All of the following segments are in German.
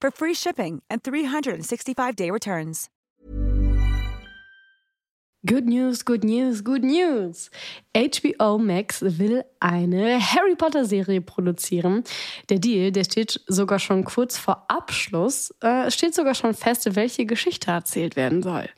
for free shipping and 365-day returns. Good News, Good News, Good News. HBO Max will eine Harry Potter Serie produzieren. Der Deal, der steht sogar schon kurz vor Abschluss. Äh, steht sogar schon fest, welche Geschichte erzählt werden soll.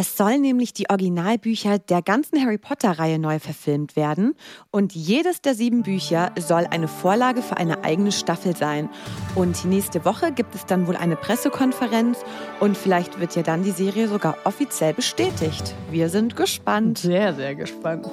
Es soll nämlich die Originalbücher der ganzen Harry Potter-Reihe neu verfilmt werden. Und jedes der sieben Bücher soll eine Vorlage für eine eigene Staffel sein. Und nächste Woche gibt es dann wohl eine Pressekonferenz und vielleicht wird ja dann die Serie sogar offiziell bestätigt. Wir sind gespannt. Sehr, sehr gespannt.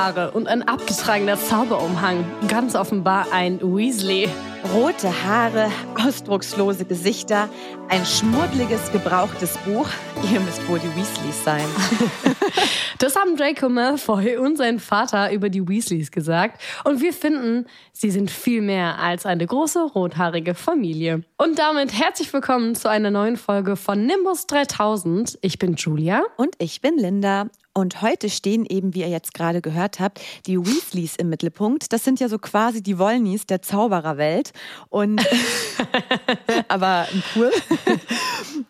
Haare und ein abgetragener Zauberumhang. Ganz offenbar ein Weasley. Rote Haare, ausdruckslose Gesichter, ein schmuddeliges, gebrauchtes Buch. Ihr müsst wohl die Weasleys sein. Das haben Draco Malfoy und sein Vater über die Weasleys gesagt. Und wir finden, sie sind viel mehr als eine große rothaarige Familie. Und damit herzlich willkommen zu einer neuen Folge von Nimbus 3000. Ich bin Julia. Und ich bin Linda. Und heute stehen eben, wie ihr jetzt gerade gehört habt, die Weasleys im Mittelpunkt. Das sind ja so quasi die Wollnies der Zaubererwelt. Und aber cool.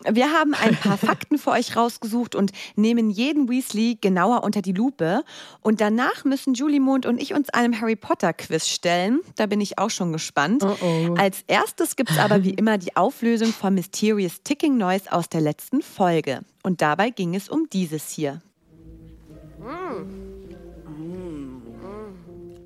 Wir haben ein paar Fakten für euch rausgesucht und nehmen jeden Weasley genauer unter die Lupe. Und danach müssen Julie Mond und ich uns einem Harry Potter Quiz stellen. Da bin ich auch schon gespannt. Oh oh. Als erstes gibt es aber wie immer die Auflösung von Mysterious Ticking Noise aus der letzten Folge. Und dabei ging es um dieses hier.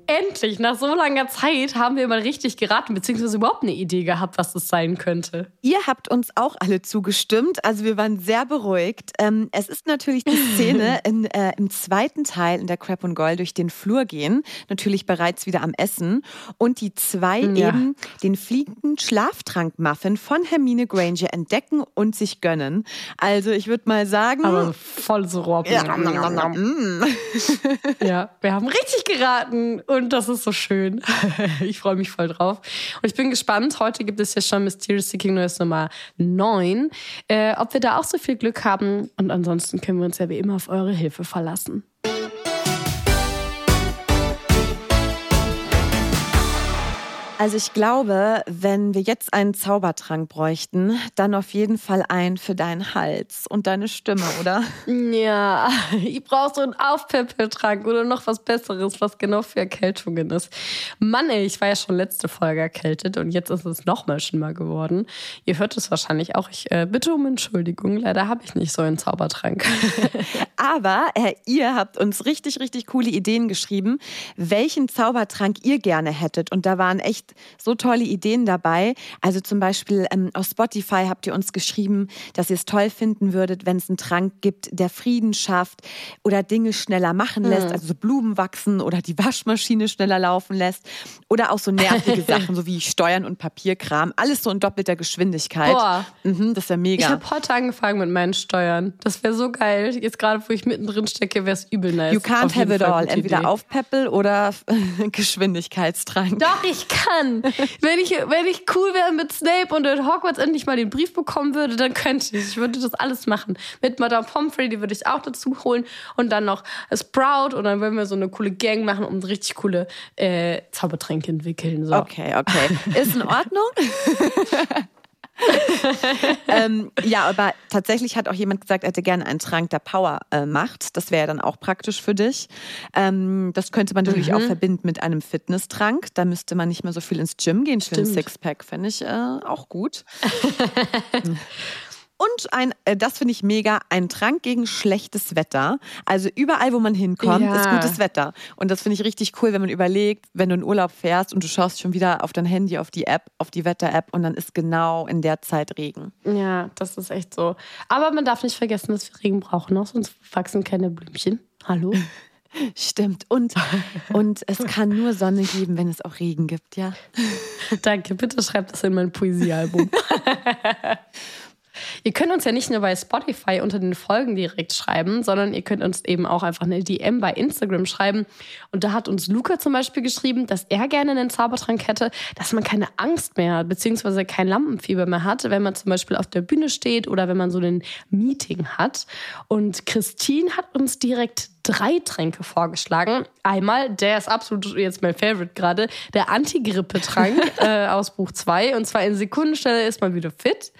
Endlich, nach so langer Zeit, haben wir mal richtig geraten, beziehungsweise überhaupt eine Idee gehabt, was das sein könnte. Ihr habt uns auch alle zugestimmt, also wir waren sehr beruhigt. Ähm, es ist natürlich die Szene in, äh, im zweiten Teil in der Crap und Gold durch den Flur gehen, natürlich bereits wieder am Essen und die zwei Ja. eben den fliegenden Schlaftrank-Muffin von Hermine Granger entdecken und sich gönnen. Also ich würde mal sagen, Aber voll so Robben. ja. Ja, wir haben richtig geraten und das ist so schön. Ich freue mich voll drauf. Und ich bin gespannt. Heute gibt es ja schon Mysterious Seeking Noise Nummer 9. Äh, ob wir da auch so viel Glück haben. Und ansonsten können wir uns ja wie immer auf eure Hilfe verlassen. Also ich glaube, wenn wir jetzt einen Zaubertrank bräuchten, dann auf jeden Fall einen für deinen Hals und deine Stimme, oder? Ja, ich brauche so einen Aufpäppeltrank oder noch was Besseres, was genau für Erkältungen ist. Mann, ey, ich war ja schon letzte Folge erkältet und jetzt ist es noch mal schlimmer geworden. Ihr hört es wahrscheinlich auch. Ich äh, bitte um Entschuldigung. Leider habe ich nicht so einen Zaubertrank. Aber äh, ihr habt uns richtig, richtig coole Ideen geschrieben, welchen Zaubertrank ihr gerne hättet. Und da waren echt so tolle Ideen dabei. Also zum Beispiel ähm, auf Spotify habt ihr uns geschrieben, dass ihr es toll finden würdet, wenn es einen Trank gibt, der Frieden schafft oder Dinge schneller machen lässt, also so Blumen wachsen oder die Waschmaschine schneller laufen lässt. Oder auch so nervige Sachen, so wie Steuern und Papierkram. Alles so in doppelter Geschwindigkeit. Boah. Mhm, das wäre mega. Ich habe heute angefangen mit meinen Steuern. Das wäre so geil. Jetzt gerade, wo ich mittendrin stecke, wäre es übel nice. You can't have it Fall all. Entweder Idee. Aufpeppel oder Geschwindigkeitstrank. Doch, ich kann. Wenn ich, wenn ich cool wäre mit Snape und in Hogwarts endlich mal den Brief bekommen würde, dann könnte ich. Ich würde das alles machen. Mit Madame Pomfrey, die würde ich auch dazu holen. Und dann noch Sprout. Und dann würden wir so eine coole Gang machen und richtig coole äh, Zaubertränke entwickeln. So. Okay, okay. Ist in Ordnung? ähm, ja, aber tatsächlich hat auch jemand gesagt, er hätte gerne einen Trank, der Power äh, macht. Das wäre ja dann auch praktisch für dich. Ähm, das könnte man natürlich mhm. auch verbinden mit einem Fitnesstrank. Da müsste man nicht mehr so viel ins Gym gehen für ein Sixpack. Fände ich äh, auch gut. Und ein, äh, das finde ich mega, ein Trank gegen schlechtes Wetter. Also überall, wo man hinkommt, ja. ist gutes Wetter. Und das finde ich richtig cool, wenn man überlegt, wenn du in Urlaub fährst und du schaust schon wieder auf dein Handy, auf die App, auf die Wetter-App und dann ist genau in der Zeit Regen. Ja, das ist echt so. Aber man darf nicht vergessen, dass wir Regen brauchen, auch sonst wachsen keine Blümchen. Hallo? Stimmt. Und, und es kann nur Sonne geben, wenn es auch Regen gibt, ja? Danke. Bitte schreibt das in mein Poesiealbum. Ihr könnt uns ja nicht nur bei Spotify unter den Folgen direkt schreiben, sondern ihr könnt uns eben auch einfach eine DM bei Instagram schreiben. Und da hat uns Luca zum Beispiel geschrieben, dass er gerne einen Zaubertrank hätte, dass man keine Angst mehr hat, beziehungsweise kein Lampenfieber mehr hat, wenn man zum Beispiel auf der Bühne steht oder wenn man so ein Meeting hat. Und Christine hat uns direkt drei Tränke vorgeschlagen. Einmal, der ist absolut jetzt mein Favorite gerade, der Antigrippe-Trank äh, aus Buch 2. Und zwar in Sekundenstelle ist man wieder fit.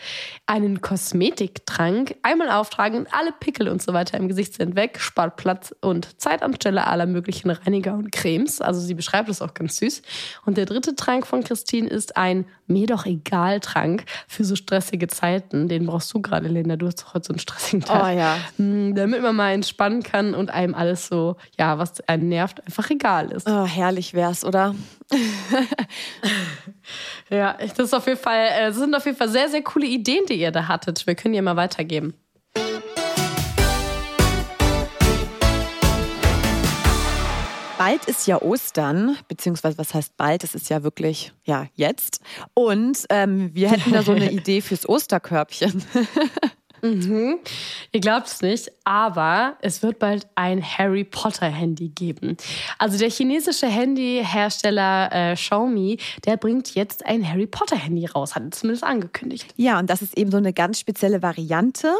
Einen Kosmetiktrank. Einmal auftragen und alle Pickel und so weiter im Gesicht sind weg. Spart Platz und Zeit anstelle aller möglichen Reiniger und Cremes. Also sie beschreibt es auch ganz süß. Und der dritte Trank von Christine ist ein mir doch egal Trank für so stressige Zeiten. Den brauchst du gerade, Linda. Du hast doch heute so einen stressigen Tag. Oh ja. Hm, damit man mal entspannen kann und einem alles so, ja, was einen nervt, einfach egal ist. Oh, herrlich wär's, oder? ja, das ist auf jeden Fall, äh, das sind auf jeden Fall sehr, sehr coole Ideen, die ihr da hattet. Wir können die mal weitergeben. Bald ist ja Ostern, beziehungsweise was heißt bald? Es ist ja wirklich, ja, jetzt. Und ähm, wir hätten da so eine Idee fürs Osterkörbchen. Mhm. Ihr glaubt es nicht, aber es wird bald ein Harry Potter Handy geben. Also der chinesische Handyhersteller äh, Xiaomi, der bringt jetzt ein Harry Potter Handy raus, hat er zumindest angekündigt. Ja, und das ist eben so eine ganz spezielle Variante.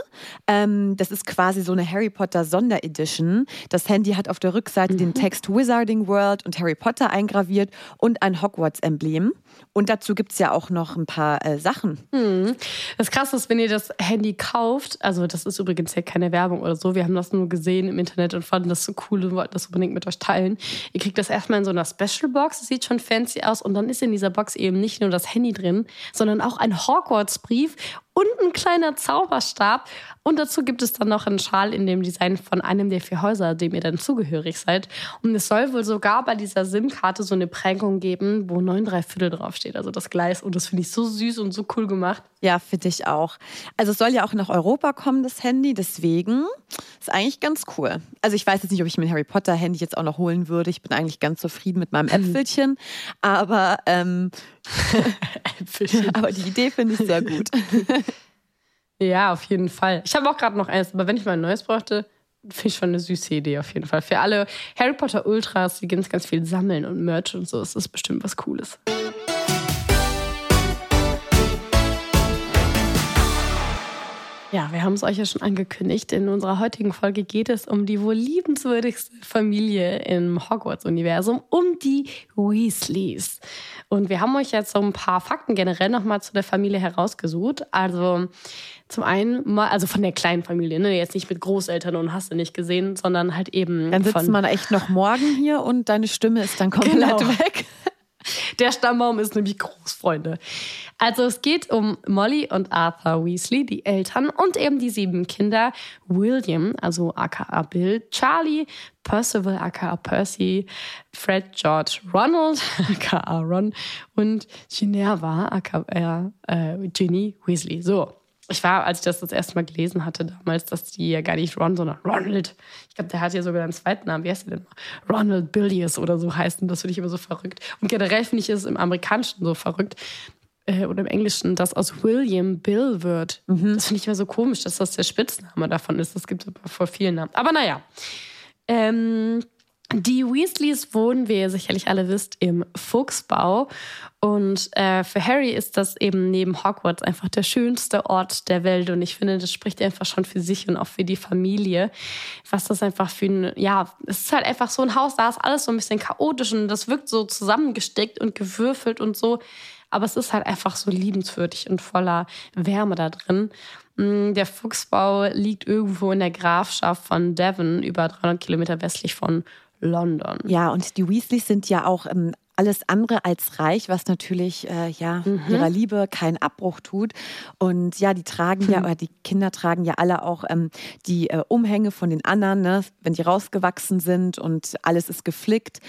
Ähm, das ist quasi so eine Harry Potter Sonderedition. Das Handy hat auf der Rückseite mhm. den Text Wizarding World und Harry Potter eingraviert und ein Hogwarts-Emblem. Und dazu gibt es ja auch noch ein paar äh, Sachen. Mhm. Das Krasse ist, wenn ihr das Handy kauft, also das ist übrigens ja keine Werbung oder so, wir haben das nur gesehen im Internet und fanden das so cool und wollten das unbedingt mit euch teilen. Ihr kriegt das erstmal in so einer Special Box, das sieht schon fancy aus und dann ist in dieser Box eben nicht nur das Handy drin, sondern auch ein Hogwarts-Brief und ein kleiner Zauberstab. Und dazu gibt es dann noch einen Schal in dem Design von einem der vier Häuser, dem ihr dann zugehörig seid. Und es soll wohl sogar bei dieser SIM-Karte so eine Prägung geben, wo 9 3 Viertel draufsteht, also das Gleis. Und das finde ich so süß und so cool gemacht. Ja, finde ich auch. Also es soll ja auch nach Europa kommen, das Handy. Deswegen ist eigentlich ganz cool. Also ich weiß jetzt nicht, ob ich mir ein Harry Potter Handy jetzt auch noch holen würde. Ich bin eigentlich ganz zufrieden mit meinem Äpfelchen. Aber, ähm, Äpfelchen. aber die Idee finde ich sehr gut. ja, auf jeden Fall. Ich habe auch gerade noch eins, aber wenn ich mal ein neues bräuchte, finde ich schon eine süße Idee auf jeden Fall. Für alle Harry Potter Ultras, die ganz, ganz viel sammeln und Merch und so, ist das bestimmt was Cooles. Ja, wir haben es euch ja schon angekündigt. In unserer heutigen Folge geht es um die wohl liebenswürdigste Familie im Hogwarts-Universum, um die Weasleys. Und wir haben euch jetzt so ein paar Fakten generell nochmal zu der Familie herausgesucht. Also zum einen mal, also von der kleinen Familie, ne? jetzt nicht mit Großeltern und hast du nicht gesehen, sondern halt eben. Dann sitzt man echt noch morgen hier und deine Stimme ist dann komplett genau. weg. Der Stammbaum ist nämlich groß, Freunde. Also es geht um Molly und Arthur Weasley, die Eltern und eben die sieben Kinder. William, also aka Bill, Charlie, Percival, aka Percy, Fred, George, Ronald, aka Ron und Ginevra, aka äh, Ginny Weasley. So, ich war, als ich das das erste Mal gelesen hatte damals, dass die ja gar nicht Ron, sondern Ronald. Ich glaube, der hat ja sogar einen zweiten Namen. Wie heißt der denn? Ronald Billius oder so heißt. Und das finde ich immer so verrückt. Und generell finde ich es im Amerikanischen so verrückt, äh, oder im Englischen, dass aus William Bill wird. Mhm. Das finde ich immer so komisch, dass das der Spitzname davon ist. Das gibt es vor vielen Namen. Aber naja. Ähm, die Weasleys wohnen, wie ihr sicherlich alle wisst, im Fuchsbau. Und äh, für Harry ist das eben neben Hogwarts einfach der schönste Ort der Welt. Und ich finde, das spricht einfach schon für sich und auch für die Familie. Was das einfach für ein, ja, es ist halt einfach so ein Haus, da ist alles so ein bisschen chaotisch und das wirkt so zusammengesteckt und gewürfelt und so. aber es ist halt einfach so liebenswürdig und voller Wärme da drin. Mm, der Fuchsbau liegt irgendwo in der Grafschaft von Devon, über 300 Kilometer westlich von London. Ja, und die Weasleys sind ja auch ähm, alles andere als reich, was natürlich äh, ja Mhm. ihrer Liebe keinen Abbruch tut. Und ja, die tragen ja, Mhm. oder die Kinder tragen ja alle auch ähm, die äh, Umhänge von den anderen, ne, wenn die rausgewachsen sind und alles ist geflickt.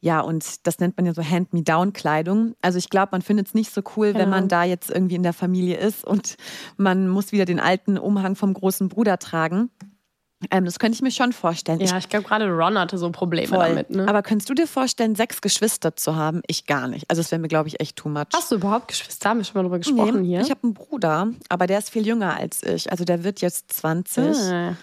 Ja, und das nennt man ja so Hand-Me-Down-Kleidung. Also ich glaube, man findet es nicht so cool, wenn Genau. man da jetzt irgendwie in der Familie ist und man muss wieder den alten Umhang vom großen Bruder tragen. Ähm, das könnte ich mir schon vorstellen. Ich Ja, ich glaube, gerade Ron hatte so Probleme Voll. damit. Ne? Aber könntest du dir vorstellen, sechs Geschwister zu haben? Ich gar nicht. Also es wäre mir, glaube ich, echt too much. Hast du überhaupt Geschwister? Haben wir schon mal drüber gesprochen Nee, hier? Ich habe einen Bruder, aber der ist viel jünger als ich. Also der wird jetzt 20. Ah.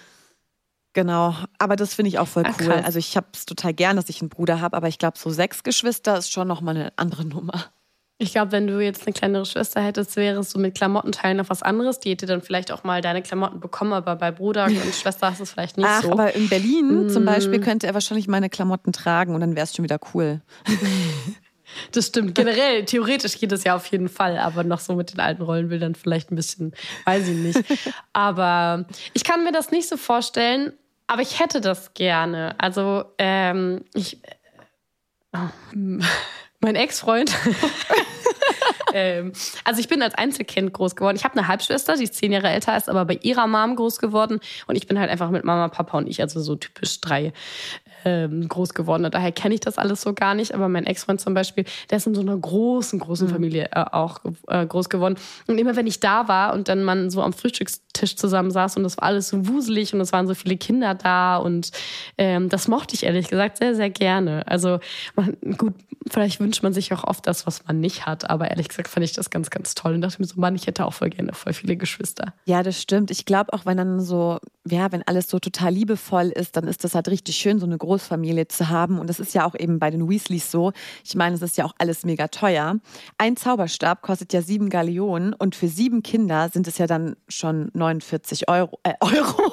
Genau. Aber das finde ich auch voll Ah, cool. krass. Also ich habe es total gern, dass ich einen Bruder habe, aber ich glaube, so sechs Geschwister ist schon nochmal eine andere Nummer. Ich glaube, wenn du jetzt eine kleinere Schwester hättest, wäre es so mit Klamottenteilen noch was anderes. Die hätte dann vielleicht auch mal deine Klamotten bekommen, aber bei Bruder und Schwester hast du es vielleicht nicht Ach, so. aber in Berlin zum Mm. Beispiel könnte er wahrscheinlich meine Klamotten tragen und dann wäre es schon wieder cool. Das stimmt. Generell, theoretisch geht es ja auf jeden Fall, aber noch so mit den alten Rollenbildern vielleicht ein bisschen, weiß ich nicht. Aber ich kann mir das nicht so vorstellen, aber ich hätte das gerne. Also, ähm, ich. äh, oh, mein Ex-Freund. ähm, also ich bin als Einzelkind groß geworden. Ich habe eine Halbschwester, die ist zehn Jahre älter, ist aber bei ihrer Mom groß geworden. Und ich bin halt einfach mit Mama, Papa und ich, also so typisch drei ähm, groß geworden. Und daher kenne ich das alles so gar nicht. Aber mein Ex-Freund zum Beispiel, der ist in so einer großen, großen Familie äh, auch äh, groß geworden. Und immer wenn ich da war und dann man so am Frühstückstisch zusammen saß und das war alles so wuselig und es waren so viele Kinder da und ähm, das mochte ich ehrlich gesagt sehr, sehr gerne. Also man, gut, vielleicht wünscht man sich auch oft das, was man nicht hat. Aber ehrlich gesagt fand ich das ganz, ganz toll und dachte mir so, Mann, ich hätte auch voll gerne voll viele Geschwister. Ja, das stimmt. Ich glaube auch, wenn dann so, ja, wenn alles so total liebevoll ist, dann ist das halt richtig schön, so eine Großfamilie zu haben. Und das ist ja auch eben bei den Weasleys so. Ich meine, es ist ja auch alles mega teuer. Ein Zauberstab kostet ja sieben Gallionen und für sieben Kinder sind es ja dann schon 49 Euro. Äh, Euro.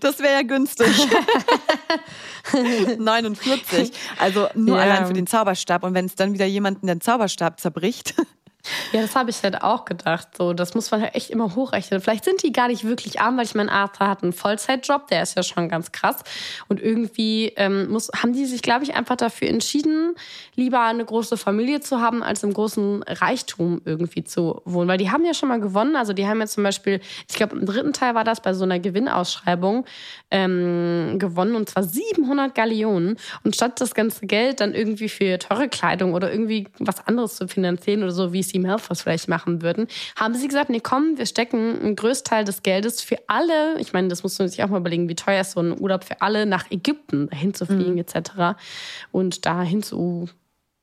Das wäre ja günstig. 49. Also nur Ja. allein für den Zauberstab. Und wenn es dann wieder jemanden den Zauberstab zerbricht. Ja, das habe ich halt auch gedacht. So, das muss man halt echt immer hochrechnen. Vielleicht sind die gar nicht wirklich arm, weil ich mein Arthur hat einen Vollzeitjob, der ist ja schon ganz krass. Und irgendwie ähm, muss, haben die sich, glaube ich, einfach dafür entschieden, lieber eine große Familie zu haben, als im großen Reichtum irgendwie zu wohnen. Weil die haben ja schon mal gewonnen. Also die haben ja zum Beispiel, ich glaube, im dritten Teil war das bei so einer Gewinnausschreibung ähm, gewonnen und zwar 700 Gallionen. Und statt das ganze Geld dann irgendwie für teure Kleidung oder irgendwie was anderes zu finanzieren oder so, wie es die Malfoys vielleicht machen würden, haben sie gesagt, nee, komm, wir stecken einen Größteil des Geldes für alle, ich meine, das muss man sich auch mal überlegen, wie teuer ist so ein Urlaub für alle, nach Ägypten dahin zu fliegen etc. Und dahin zu,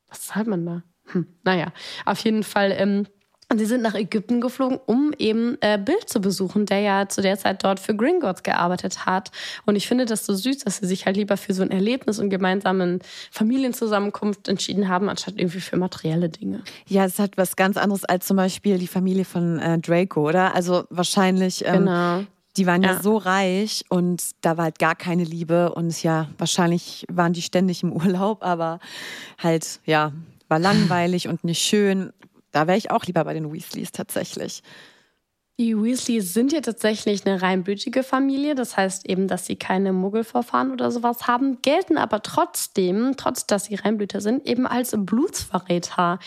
was zahlt man da? Hm, naja, auf jeden Fall ähm, und sie sind nach Ägypten geflogen, um eben äh, Bill zu besuchen, der ja zu der Zeit dort für Gringotts gearbeitet hat. Und ich finde das so süß, dass sie sich halt lieber für so ein Erlebnis und gemeinsamen Familienzusammenkunft entschieden haben, anstatt irgendwie für materielle Dinge. Ja, es ist halt was ganz anderes als zum Beispiel die Familie von äh, Draco, oder? Also wahrscheinlich. Ähm, Genau. Die waren ja. Ja. so reich und da war halt gar keine Liebe und ja, wahrscheinlich waren die ständig im Urlaub, aber halt, ja, war langweilig und nicht schön. Da wäre ich auch lieber bei den Weasleys tatsächlich. Die Weasleys sind ja tatsächlich eine reinblütige Familie. Das heißt eben, dass sie keine Muggelvorfahren oder sowas haben, gelten aber trotzdem, trotz dass sie Reinblüter sind, eben als Blutsverräter.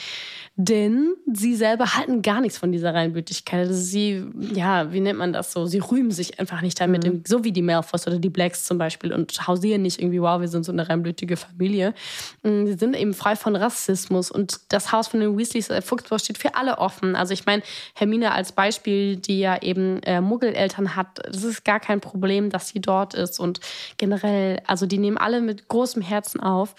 Denn sie selber halten gar nichts von dieser Reinblütigkeit. Also sie, ja, wie nennt man das so? Sie rühmen sich einfach nicht damit, so wie die Malfoys oder die Blacks zum Beispiel und hausieren nicht irgendwie, wow, wir sind so eine reinblütige Familie. Mm, Sie sind eben frei von Rassismus und das Haus von den Weasleys, äh, Fuchsbau, steht für alle offen. Also ich meine, Hermine als Beispiel, die ja eben äh, Muggeleltern hat, das ist gar kein Problem, dass sie dort ist und generell, also die nehmen alle mit großem Herzen auf.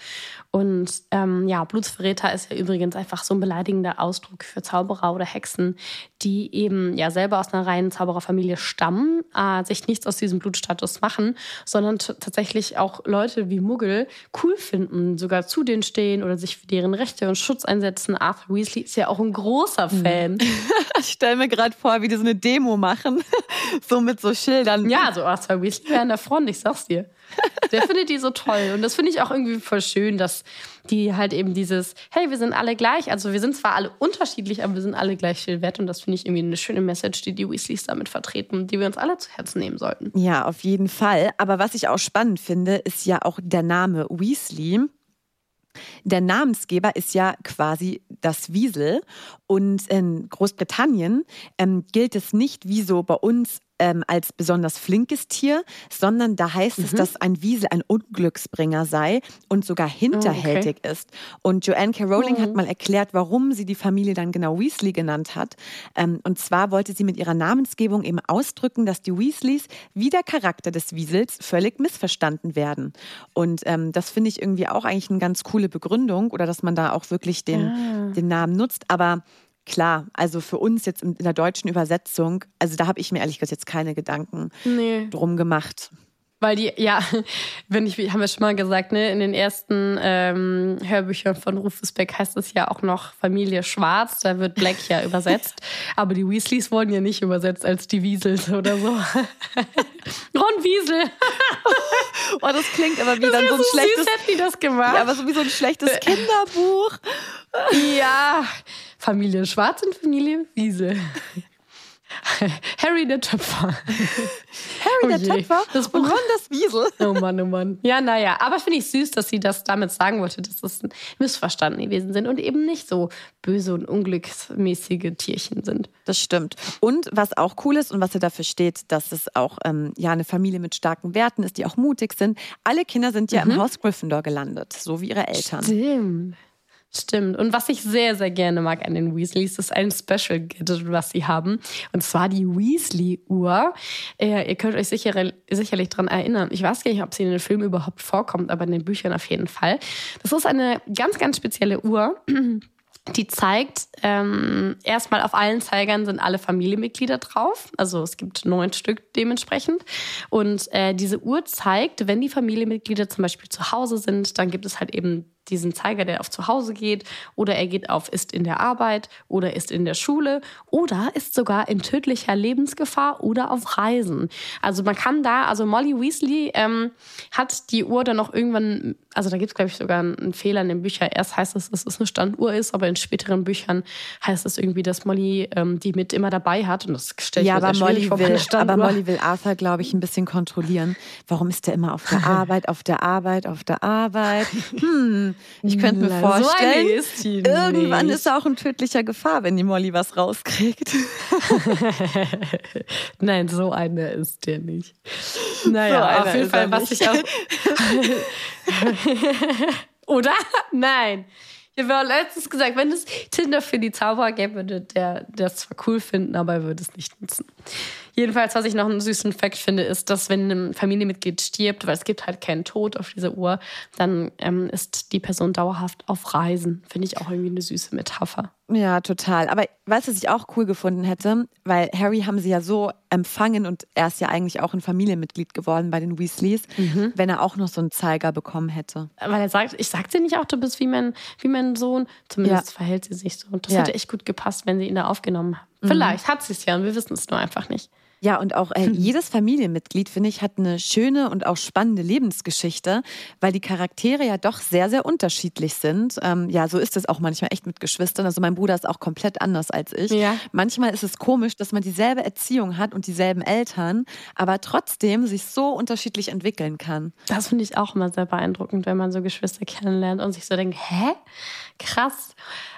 Und ähm, ja, Blutsverräter ist ja übrigens einfach so ein beleidigender Ausdruck für Zauberer oder Hexen, die eben ja selber aus einer reinen Zaubererfamilie stammen, äh, sich nichts aus diesem Blutstatus machen, sondern tatsächlich auch Leute wie Muggel cool finden, sogar zu denen stehen oder sich für deren Rechte und Schutz einsetzen. Arthur Weasley ist ja auch ein großer Fan. Ich stelle mir gerade vor, wie die so eine Demo machen, so mit so Schildern. Ja, so Arthur Weasley wäre an der Front, ich sag's dir. Der findet die so toll. Und das finde ich auch irgendwie voll schön, dass die halt eben dieses, hey, wir sind alle gleich. Also wir sind zwar alle unterschiedlich, aber wir sind alle gleich viel wert. Und das finde ich irgendwie eine schöne Message, die die Weasleys damit vertreten, die wir uns alle zu Herzen nehmen sollten. Ja, auf jeden Fall. Aber was ich auch spannend finde, ist ja auch der Name Weasley. Der Namensgeber ist ja quasi das Wiesel. Und in Großbritannien ähm, gilt es nicht wie so bei uns ähm, als besonders flinkes Tier, sondern da heißt mhm. es, dass ein Wiesel ein Unglücksbringer sei und sogar hinterhältig oh, okay. ist. Und Joanne K. Rowling mhm. hat mal erklärt, warum sie die Familie dann genau Weasley genannt hat. Ähm, und zwar wollte sie mit ihrer Namensgebung eben ausdrücken, dass die Weasleys wie der Charakter des Wiesels völlig missverstanden werden. Und ähm, das finde ich irgendwie auch eigentlich eine ganz coole Begründung oder dass man da auch wirklich den, ah. den Namen nutzt. Aber klar, also für uns jetzt in der deutschen Übersetzung, also da habe ich mir ehrlich gesagt jetzt keine Gedanken nee. drum gemacht. Weil die, ja, wenn ich, haben wir schon mal gesagt, ne, in den ersten ähm, Hörbüchern von Rufus Beck heißt es ja auch noch Familie Schwarz, da wird Black ja übersetzt. Aber die Weasleys wurden ja nicht übersetzt als die Wiesels oder so. Ron Wiesel. oh, das klingt aber wie das dann so ein so schlechtes. Süß, hätten die das gemacht. Ja, aber so wie so ein schlechtes Kinderbuch. ja. Familie Schwarz und Familie Wiesel. Harry der Töpfer. Harry oh der Töpfer das Buch. und Ron das Wiesel. Oh Mann, oh Mann. Ja, naja, aber finde ich süß, dass sie das damit sagen wollte, dass das missverstanden gewesen sind und eben nicht so böse und unglücksmäßige Tierchen sind. Das stimmt. Und was auch cool ist und was er dafür steht, dass es auch ähm, ja eine Familie mit starken Werten ist, die auch mutig sind. Alle Kinder sind ja mhm. im Haus Gryffindor gelandet, so wie ihre Eltern. Stimmt. Stimmt. Und was ich sehr, sehr gerne mag an den Weasleys, ist ein Special Gadget, was sie haben. Und zwar die Weasley-Uhr. Äh, ihr könnt euch sicher, sicherlich daran erinnern. Ich weiß gar nicht, ob sie in den Filmen überhaupt vorkommt, aber in den Büchern auf jeden Fall. Das ist eine ganz, ganz spezielle Uhr. Die zeigt, ähm, erstmal auf allen Zeigern sind alle Familienmitglieder drauf. Also es gibt neun Stück dementsprechend. Und äh, diese Uhr zeigt, wenn die Familienmitglieder zum Beispiel zu Hause sind, dann gibt es halt eben diesen Zeiger, der auf zu Hause geht, oder er geht auf ist in der Arbeit oder ist in der Schule oder ist sogar in tödlicher Lebensgefahr oder auf Reisen. Also man kann da, also Molly Weasley ähm, hat die Uhr dann noch irgendwann, also da gibt es glaube ich sogar einen Fehler in den Büchern. Erst heißt es, dass es eine Standuhr ist, aber in späteren Büchern heißt es irgendwie, dass Molly ähm, die mit immer dabei hat und das stelle ich ja, mir aber Molly vor, will, Aber Molly will Arthur, glaube ich, ein bisschen kontrollieren. Warum ist der immer auf der Arbeit, auf der Arbeit, auf der Arbeit? Hm, ich könnte mir vorstellen, so irgendwann nicht. ist er auch in tödlicher Gefahr, wenn die Molly was rauskriegt. Nein, so eine ist der nicht. Naja, so auf jeden Fall, was ich auch. Oder? Nein. Ich habe letztens gesagt, wenn es Tinder für die Zauberer gäbe, würde der das zwar cool finden, aber er würde es nicht nutzen. Jedenfalls, was ich noch einen süßen Fakt finde, ist, dass wenn ein Familienmitglied stirbt, weil es gibt halt keinen Tod auf dieser Uhr, dann ähm, ist die Person dauerhaft auf Reisen. Finde ich auch irgendwie eine süße Metapher. Ja, total. Aber weißt du, was ich auch cool gefunden hätte? Weil Harry haben sie ja so empfangen und er ist ja eigentlich auch ein Familienmitglied geworden bei den Weasleys, mhm. wenn er auch noch so einen Zeiger bekommen hätte. Weil er sagt, ich sag dir nicht auch, du bist wie mein, wie mein Sohn. Zumindest ja. verhält sie sich so. Und das ja. hätte echt gut gepasst, wenn sie ihn da aufgenommen haben. Mhm. Vielleicht hat sie es ja und wir wissen es nur einfach nicht. Ja, und auch äh, jedes Familienmitglied, finde ich, hat eine schöne und auch spannende Lebensgeschichte, weil die Charaktere ja doch sehr, sehr unterschiedlich sind. Ähm, ja, so ist es auch manchmal echt mit Geschwistern. Also mein Bruder ist auch komplett anders als ich. Ja. Manchmal ist es komisch, dass man dieselbe Erziehung hat und dieselben Eltern, aber trotzdem sich so unterschiedlich entwickeln kann. Das finde ich auch immer sehr beeindruckend, wenn man so Geschwister kennenlernt und sich so denkt, hä? Krass.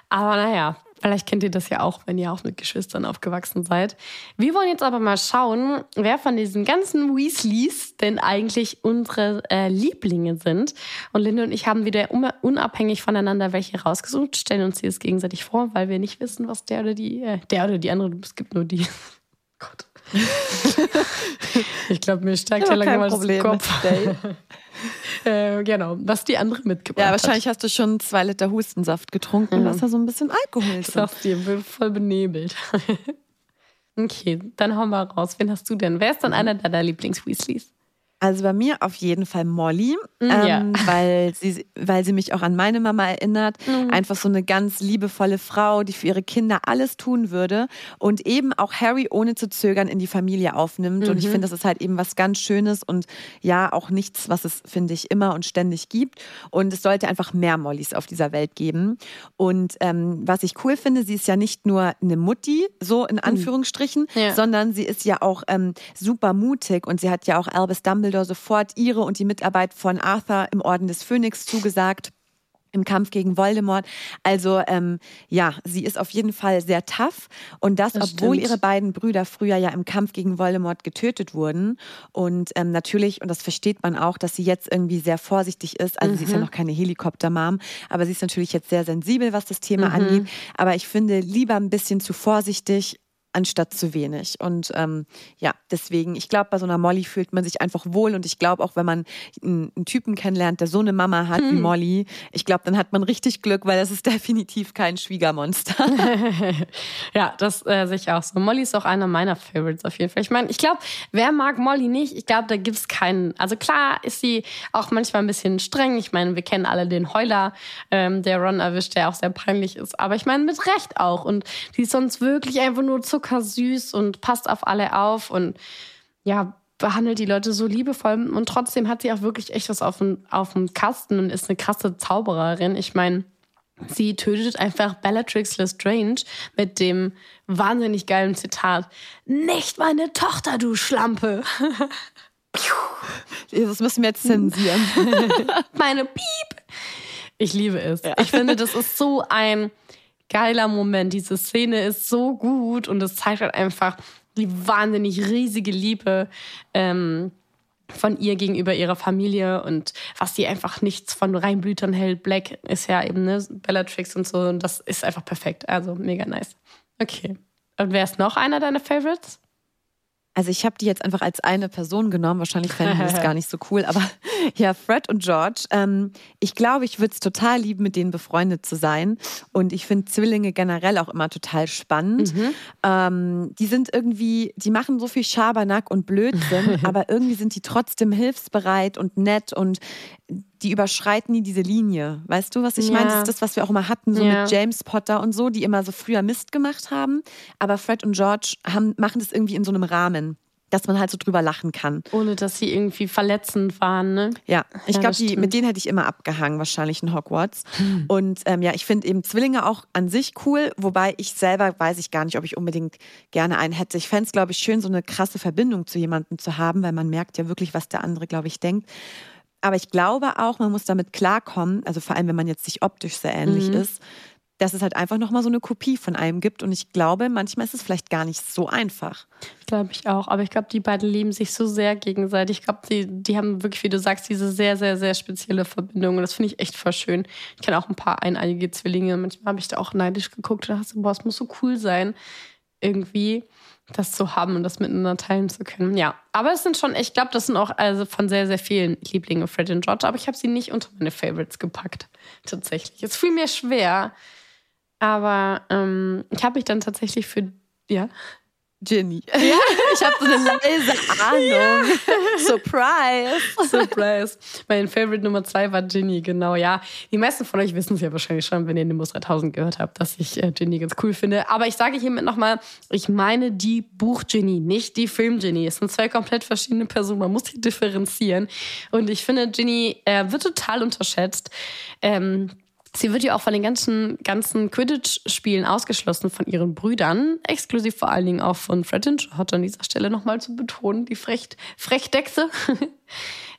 Aber naja, Vielleicht kennt ihr das ja auch, wenn ihr auch mit Geschwistern aufgewachsen seid. Wir wollen jetzt aber mal schauen, wer von diesen ganzen Weasleys denn eigentlich unsere äh, Lieblinge sind. Und Linde und ich haben wieder unabhängig voneinander welche rausgesucht, stellen uns die jetzt gegenseitig vor, weil wir nicht wissen, was der oder die, äh, der oder die andere, es gibt nur die. Gott. Ich glaube, mir steigt ja langsam das Kopf. äh, genau, was die andere mitgebracht Ja, wahrscheinlich hat. hast du schon zwei Liter Hustensaft getrunken, mhm. dass da so ein bisschen Alkohol ist. Sagst dir, bin voll benebelt. okay, dann hau mal raus. Wen hast du denn? Wer ist denn einer deiner Lieblings-Weasleys? Also bei mir auf jeden Fall Molly, Mm, ähm, ja. weil, sie, weil sie mich auch an meine Mama erinnert. Mhm. Einfach so eine ganz liebevolle Frau, die für ihre Kinder alles tun würde und eben auch Harry ohne zu zögern in die Familie aufnimmt. Und ich Mhm. finde, das ist halt eben was ganz Schönes und ja, auch nichts, was es, finde ich, immer und ständig gibt. Und es sollte einfach mehr Mollys auf dieser Welt geben. Und ähm, was ich cool finde, sie ist ja nicht nur eine Mutti, so in Anführungsstrichen, Mhm. Ja. sondern sie ist ja auch ähm, super mutig und sie hat ja auch Albus Dumbledore sofort ihre und die Mitarbeit von Arthur im Orden des Phönix zugesagt. Im Kampf gegen Voldemort. Also ähm, ja, sie ist auf jeden Fall sehr tough. Und das, Das obwohl stimmt. ihre beiden Brüder früher ja im Kampf gegen Voldemort getötet wurden. Und ähm, natürlich, und das versteht man auch, dass sie jetzt irgendwie sehr vorsichtig ist. Also sie ist ja Mhm. noch keine Helikoptermam, aber sie ist natürlich jetzt sehr sensibel, was das Thema Mhm. angeht. Aber ich finde lieber ein bisschen zu vorsichtig anstatt zu wenig. Und ähm, ja, deswegen, ich glaube, bei so einer Molly fühlt man sich einfach wohl. Und ich glaube auch, wenn man einen, einen Typen kennenlernt, der so eine Mama hat Hm. wie Molly, ich glaube, dann hat man richtig Glück, weil das ist definitiv kein Schwiegermonster. ja, das äh, sehe ich auch so. Molly ist auch einer meiner Favorites auf jeden Fall. Ich meine, ich glaube, wer mag Molly nicht? Ich glaube, da gibt es keinen. Also klar ist sie auch manchmal ein bisschen streng. Ich meine, wir kennen alle den Heuler, ähm, der Ron erwischt, der auch sehr peinlich ist. Aber ich meine, mit Recht auch. Und die ist sonst wirklich einfach nur zuckersüß und passt auf alle auf und ja, behandelt die Leute so liebevoll. Und trotzdem hat sie auch wirklich echt was auf dem, auf dem Kasten und ist eine krasse Zaubererin. Ich meine, Sie tötet einfach Bellatrix Lestrange mit dem wahnsinnig geilen Zitat: Nicht meine Tochter, du Schlampe. Das müssen wir jetzt zensieren. meine Piep. Ich liebe es. Ich finde, das ist so ein geiler Moment. Diese Szene ist so gut und es zeigt halt einfach die wahnsinnig riesige Liebe ähm, von ihr gegenüber ihrer Familie und was sie einfach nichts von Reinblütern hält. Black ist ja eben ne, Bellatrix und so und das ist einfach perfekt. Also mega nice. Okay. Und wer ist noch einer deiner Favorites? Also ich habe die jetzt einfach als eine Person genommen. Wahrscheinlich fänden die das gar nicht so cool. Aber ja, Fred und George. Ähm, ich glaube, ich würde es total lieben, mit denen befreundet zu sein. Und ich finde Zwillinge generell auch immer total spannend. Ähm, die sind irgendwie, die machen so viel Schabernack und Blödsinn, aber irgendwie sind die trotzdem hilfsbereit und nett und die überschreiten nie diese Linie. Weißt du, was ich Ja. meine? Das ist das, was wir auch immer hatten, so Ja. mit James Potter und so, die immer so früher Mist gemacht haben. Aber Fred und George haben, machen das irgendwie in so einem Rahmen, dass man halt so drüber lachen kann. Ohne dass sie irgendwie verletzend waren, ne? Ja, ich Ja, glaube, mit denen hätte ich immer abgehangen, wahrscheinlich in Hogwarts. Und ähm, ja, ich finde eben Zwillinge auch an sich cool, wobei ich selber weiß ich gar nicht, ob ich unbedingt gerne einen hätte. Ich fände es, glaube ich, schön, so eine krasse Verbindung zu jemandem zu haben, weil man merkt ja wirklich, was der andere, glaube ich, denkt. Aber ich glaube auch, man muss damit klarkommen, also vor allem, wenn man jetzt sich optisch sehr ähnlich Mhm. ist, dass es halt einfach nochmal so eine Kopie von einem gibt. Und ich glaube, manchmal ist es vielleicht gar nicht so einfach. Glaube ich auch. Aber ich glaube, die beiden lieben sich so sehr gegenseitig. Ich glaube, die, die haben wirklich, wie du sagst, diese sehr, sehr, sehr spezielle Verbindung. Und das finde ich echt voll schön. Ich kenne auch ein paar eineiige Zwillinge. Manchmal habe ich da auch neidisch geguckt und dachte, boah, es muss so cool sein, irgendwie das zu haben und das miteinander teilen zu können. Ja, aber es sind schon, ich glaube, das sind auch also von sehr, sehr vielen Lieblingen Fred und George. Aber ich habe sie nicht unter meine Favorites gepackt. Tatsächlich. Es fiel mir schwer. Aber ähm, ich habe mich dann tatsächlich für, ja, Ginny. Ja. Ich habe so eine leise Ahnung. Surprise. Surprise. Mein Favorite Nummer zwei war Ginny, genau, ja. Die meisten von euch wissen es ja wahrscheinlich schon, wenn ihr Nimbus 3000 gehört habt, dass ich äh, Ginny ganz cool finde. Aber ich sage hiermit nochmal, ich meine die Buch-Ginny, nicht die Film-Ginny. Es sind zwei komplett verschiedene Personen, man muss die differenzieren. Und ich finde, Ginny äh, wird total unterschätzt. Ähm, Sie wird ja auch von den ganzen, ganzen Quidditch-Spielen ausgeschlossen von ihren Brüdern, exklusiv vor allen Dingen auch von Fred George an dieser Stelle nochmal zu betonen, die Frech, Frechdechse.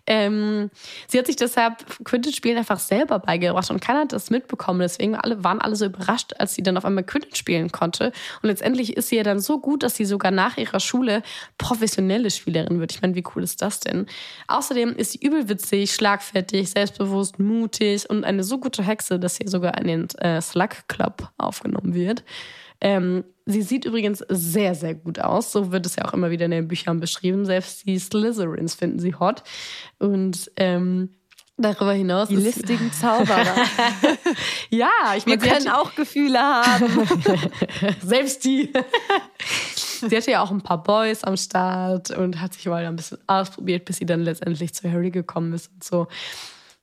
ähm, sie hat sich deshalb Quidditch-Spielen einfach selber beigebracht und keiner hat das mitbekommen. Deswegen waren alle so überrascht, als sie dann auf einmal Quidditch spielen konnte. Und letztendlich ist sie ja dann so gut, dass sie sogar nach ihrer Schule professionelle Spielerin wird. Ich meine, wie cool ist das denn? Außerdem ist sie übelwitzig, schlagfertig, selbstbewusst, mutig und eine so gute Hexe, dass sie sogar in den äh, Slug Club aufgenommen wird. Ähm, sie sieht übrigens sehr, sehr gut aus. So wird es ja auch immer wieder in den Büchern beschrieben. Selbst die Slytherins finden sie hot. Und ähm, darüber hinaus Die ist listigen Zauberer. ja, ich Wir meine, hat- können auch Gefühle haben. Selbst die. sie hatte ja auch ein paar Boys am Start und hat sich mal ein bisschen ausprobiert, bis sie dann letztendlich zu Harry gekommen ist und so.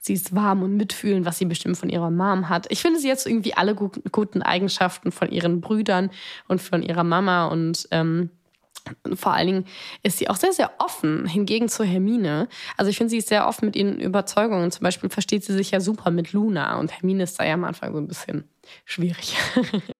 Sie ist warm und mitfühlen, was sie bestimmt von ihrer Mom hat. Ich finde, sie hat irgendwie alle guten Eigenschaften von ihren Brüdern und von ihrer Mama und ähm, vor allen Dingen ist sie auch sehr, sehr offen, hingegen zu Hermine. Also ich finde, sie ist sehr offen mit ihren Überzeugungen. Zum Beispiel versteht sie sich ja super mit Luna und Hermine ist da ja am Anfang so ein bisschen schwierig.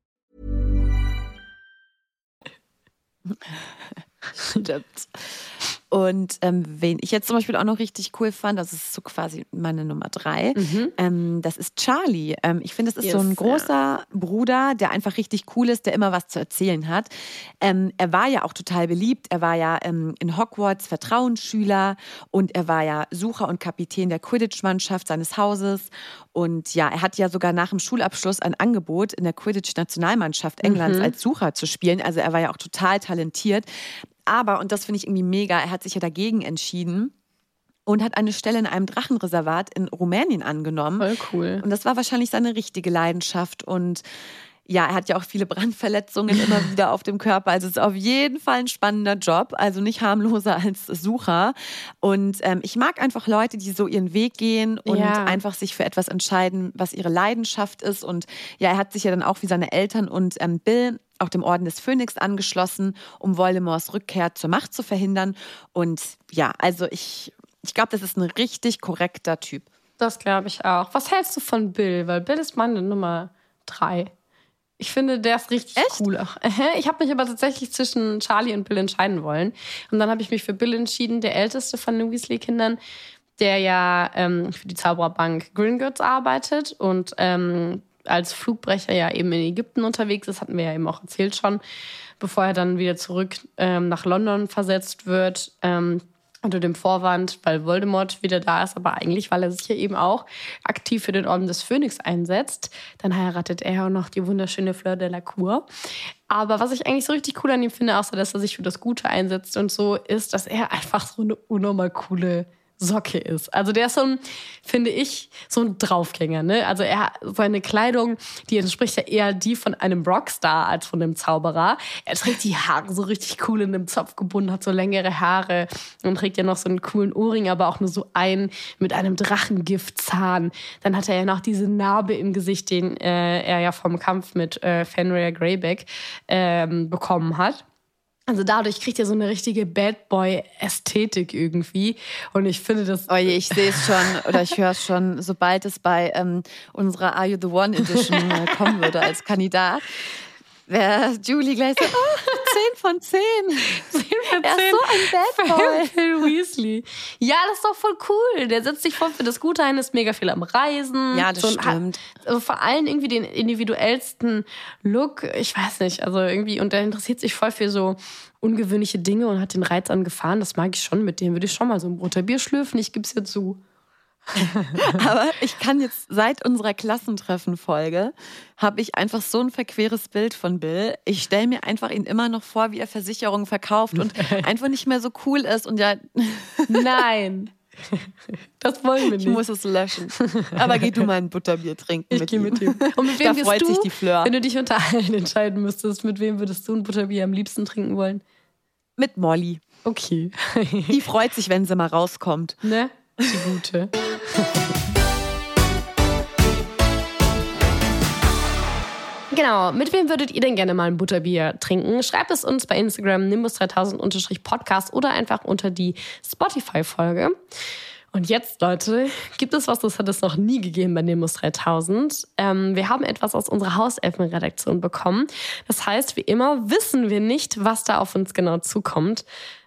Stimmt. Und ähm, wen ich jetzt zum Beispiel auch noch richtig cool fand, das ist so quasi meine Nummer drei, mhm. ähm, das ist Charlie. Ähm, ich finde, das ist yes, so ein großer ja. Bruder, der einfach richtig cool ist, der immer was zu erzählen hat. Ähm, er war ja auch total beliebt. Er war ja ähm, in Hogwarts Vertrauensschüler und er war ja Sucher und Kapitän der Quidditch-Mannschaft seines Hauses. Und ja, er hat ja sogar nach dem Schulabschluss ein Angebot in der Quidditch-Nationalmannschaft Englands mhm. als Sucher zu spielen. Also er war ja auch total talentiert. Aber, und das finde ich irgendwie mega, er hat sich ja dagegen entschieden und hat eine Stelle in einem Drachenreservat in Rumänien angenommen. Voll cool. Und das war wahrscheinlich seine richtige Leidenschaft. Und ja, er hat ja auch viele Brandverletzungen immer wieder auf dem Körper. Also es ist auf jeden Fall ein spannender Job, also nicht harmloser als Sucher. Und ähm, ich mag einfach Leute, die so ihren Weg gehen und ja. einfach sich für etwas entscheiden, was ihre Leidenschaft ist. Und ja, er hat sich ja dann auch wie seine Eltern und ähm, Bill auch dem Orden des Phönix angeschlossen, um Voldemorts Rückkehr zur Macht zu verhindern. Und ja, also ich, ich glaube, das ist ein richtig korrekter Typ. Das glaube ich auch. Was hältst du von Bill? Weil Bill ist meine Nummer drei. Ich finde, der ist richtig Echt? cool. Ich habe mich aber tatsächlich zwischen Charlie und Bill entscheiden wollen. Und dann habe ich mich für Bill entschieden, der älteste von den Weasley-Kindern, der ja ähm, für die Zaubererbank Gringotts arbeitet und ähm, als Flugbrecher ja eben in Ägypten unterwegs ist, hatten wir ja eben auch erzählt schon, bevor er dann wieder zurück ähm, nach London versetzt wird. Ähm, unter dem Vorwand, weil Voldemort wieder da ist, aber eigentlich, weil er sich ja eben auch aktiv für den Orden des Phönix einsetzt. Dann heiratet er auch noch die wunderschöne Fleur de la Cour. Aber was ich eigentlich so richtig cool an ihm finde, außer dass er sich für das Gute einsetzt und so, ist, dass er einfach so eine unnormal coole Socke ist. Also der ist so ein, finde ich, so ein Draufgänger. Ne? Also er seine Kleidung, die entspricht ja eher die von einem Rockstar als von einem Zauberer. Er trägt die Haare so richtig cool in einem Zopf gebunden, hat so längere Haare und trägt ja noch so einen coolen Ohrring, aber auch nur so einen mit einem Drachengiftzahn. Dann hat er ja noch diese Narbe im Gesicht, den äh, er ja vom Kampf mit äh, Fenrir Greyback ähm, bekommen hat. Also dadurch kriegt er so eine richtige Bad Boy-Ästhetik irgendwie. Und ich finde das. Oh je, ich sehe es schon oder ich höre es schon, sobald es bei ähm, unserer Are You the One Edition äh, kommen würde als Kandidat, wäre Julie gleich so, oh, 10 von 10. 10 von 10. Er ist so ein Bad Boy. Phil Weasley. Ja, das ist doch voll cool. Der setzt sich voll für das Gute ein, ist mega viel am Reisen. Ja, das so stimmt. Hat, also vor allem irgendwie den individuellsten Look. Ich weiß nicht, also irgendwie, und der interessiert sich voll für so ungewöhnliche Dinge und hat den Reiz an Gefahren. Das mag ich schon. Mit dem würde ich schon mal so ein Butterbier schlürfen. Ich gebe es dir zu. Aber ich kann jetzt seit unserer Klassentreffen-Folge habe ich einfach so ein verqueres Bild von Bill. Ich stelle mir einfach ihn immer noch vor, wie er Versicherungen verkauft und einfach nicht mehr so cool ist und ja. Nein. Das wollen wir nicht. Ich muss es löschen. Aber geh du mal ein Butterbier trinken. Ich gehe mit ihm. Und mit wem da freut du, sich die Fleur. Wenn du dich unter allen entscheiden müsstest, mit wem würdest du ein Butterbier am liebsten trinken wollen? Mit Molly. Okay. Die freut sich, wenn sie mal rauskommt. Ne? Die gute. Genau, mit wem würdet ihr denn gerne mal ein Butterbier trinken? Schreibt es uns bei Instagram nimbus3000-podcast oder einfach unter die Spotify-Folge. Und jetzt, Leute, gibt es was, das hat es noch nie gegeben bei Nimbus 3000. Ähm, wir haben etwas aus unserer Hauselfenredaktion bekommen. Das heißt, wie immer wissen wir nicht, was da auf uns genau zukommt.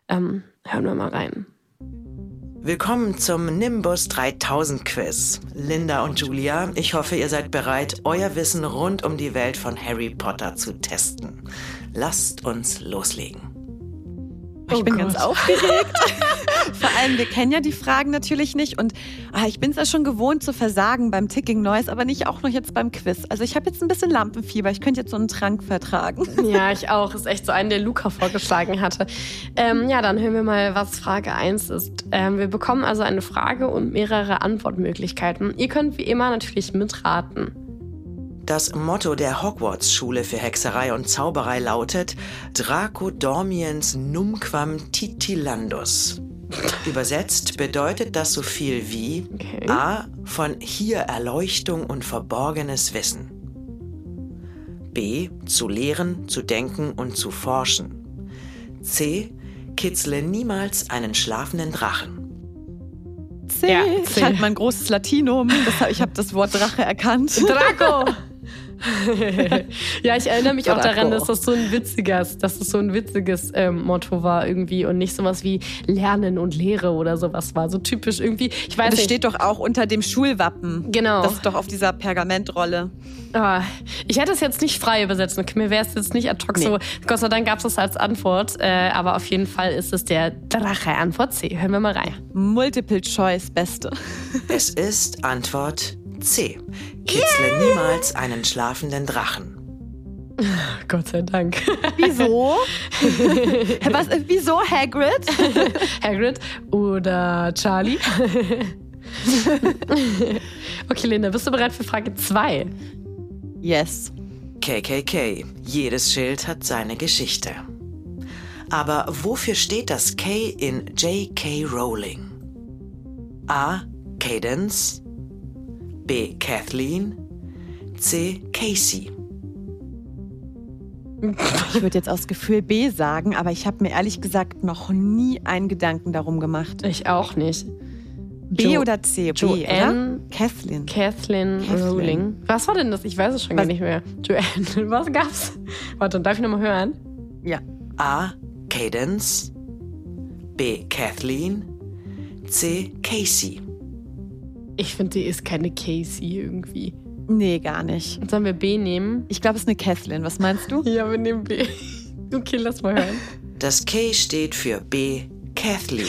Ähm, hören wir mal rein. Willkommen zum Nimbus 3000 Quiz. Linda und Julia, ich hoffe, ihr seid bereit, euer Wissen rund um die Welt von Harry Potter zu testen. Lasst uns loslegen. Ich Oh bin Gott. ganz aufgeregt. Vor allem, wir kennen ja die Fragen natürlich nicht und ah, ich bin es ja schon gewohnt zu versagen beim Ticking Noise, aber nicht auch noch jetzt beim Quiz. Also ich habe jetzt ein bisschen Lampenfieber. Ich könnte jetzt so einen Trank vertragen. Ja, ich auch. Ist echt so einen, der Luca vorgeschlagen hatte. Ähm, ja, dann hören wir mal, was Frage 1 ist. Ähm, wir bekommen also eine Frage und mehrere Antwortmöglichkeiten. Ihr könnt wie immer natürlich mitraten. Das Motto der Hogwarts-Schule für Hexerei und Zauberei lautet Draco dormiens numquam titilandus. Übersetzt bedeutet das so viel wie Okay. A. Von hier Erleuchtung und verborgenes Wissen. B. Zu lehren, zu denken und zu forschen. C. Kitzle niemals einen schlafenden Drachen. C. Ja, Ich C. halte mein großes Latinum. Das, hab- ich habe das Wort Drache erkannt. Draco! ja, ich erinnere mich auch daran, dass das so ein witziges, dass das so ein witziges ähm, Motto war irgendwie und nicht sowas wie Lernen und Lehre oder sowas war. So typisch irgendwie. Ich weiß Das nicht. steht doch auch unter dem Schulwappen. Genau. Das ist doch auf dieser Pergamentrolle. Ah, ich hätte es jetzt nicht frei übersetzen können. Mir wäre es jetzt nicht ad hoc so. Gott sei Dank gab es das als Antwort. Äh, aber auf jeden Fall ist es der Drache. Antwort C. Hören wir mal rein. Multiple Choice, beste. Es ist Antwort C. Kitzle niemals einen schlafenden Drachen. Gott sei Dank. Wieso? Was, äh, wieso Hagrid? Hagrid oder Charlie? okay, Linda, bist du bereit für Frage 2? Yes. KKK. Jedes Schild hat seine Geschichte. Aber wofür steht das K in J.K. Rowling? A. Cadence. B. Kathleen. C. Casey. Ich würde jetzt aus Gefühl B sagen, aber ich habe mir ehrlich gesagt noch nie einen Gedanken darum gemacht. Ich auch nicht. B Jo- oder C? B, Joanne- oder? Kathleen. Kathleen, Kathleen. Rowling. Was war denn das? Ich weiß es schon gar Was- nicht mehr. Joanne, was gab's? Warte, darf ich nochmal hören? Ja. A. Cadence. B. Kathleen. C. Casey. Ich finde, die ist keine Casey irgendwie. Nee, gar nicht. Sollen wir B nehmen? Ich glaube, es ist eine Kathleen. Was meinst du? Ja, wir nehmen B. Okay, lass mal hören. Das K steht für B. Kathleen.